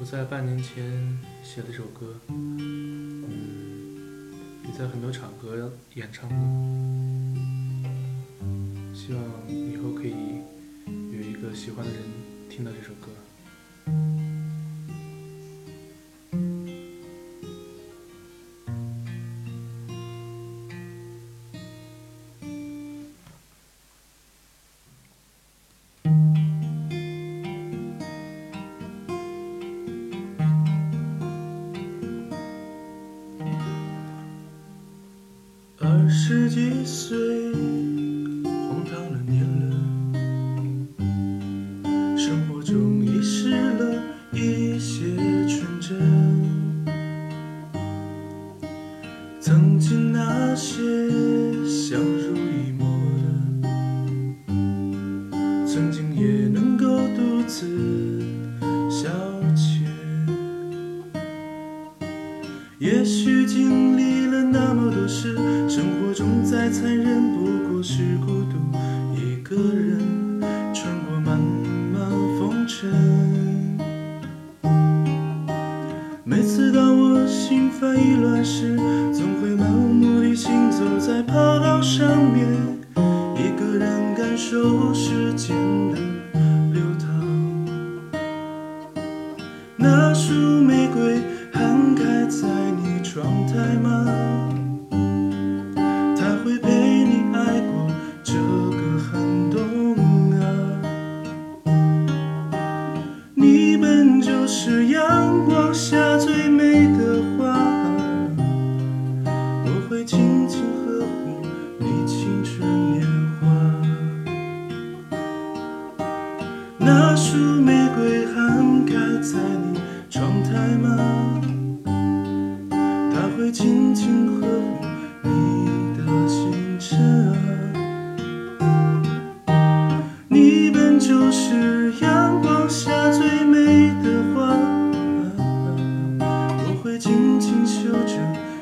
我在半年前写了一首歌，嗯，也在很多场合演唱过。希望以后可以有一个喜欢的人听到这首歌。二十几岁，荒唐了年轮，生活中遗失了一些纯真。曾经那些相濡以沫的，曾经也能够独自消遣。也许经历了那么多事，生活中再残忍不过是孤独一个人穿过漫漫风尘。每次当我心烦意乱时，总会漫无目的行走在跑道上面，一个人感受时间的流淌。那束玫他会陪你爱过，这个寒冬啊。你本就是阳光下最美的花，我会轻轻呵护你青春年华。那束玫瑰还开在你窗台吗？他会轻轻呵护。就这。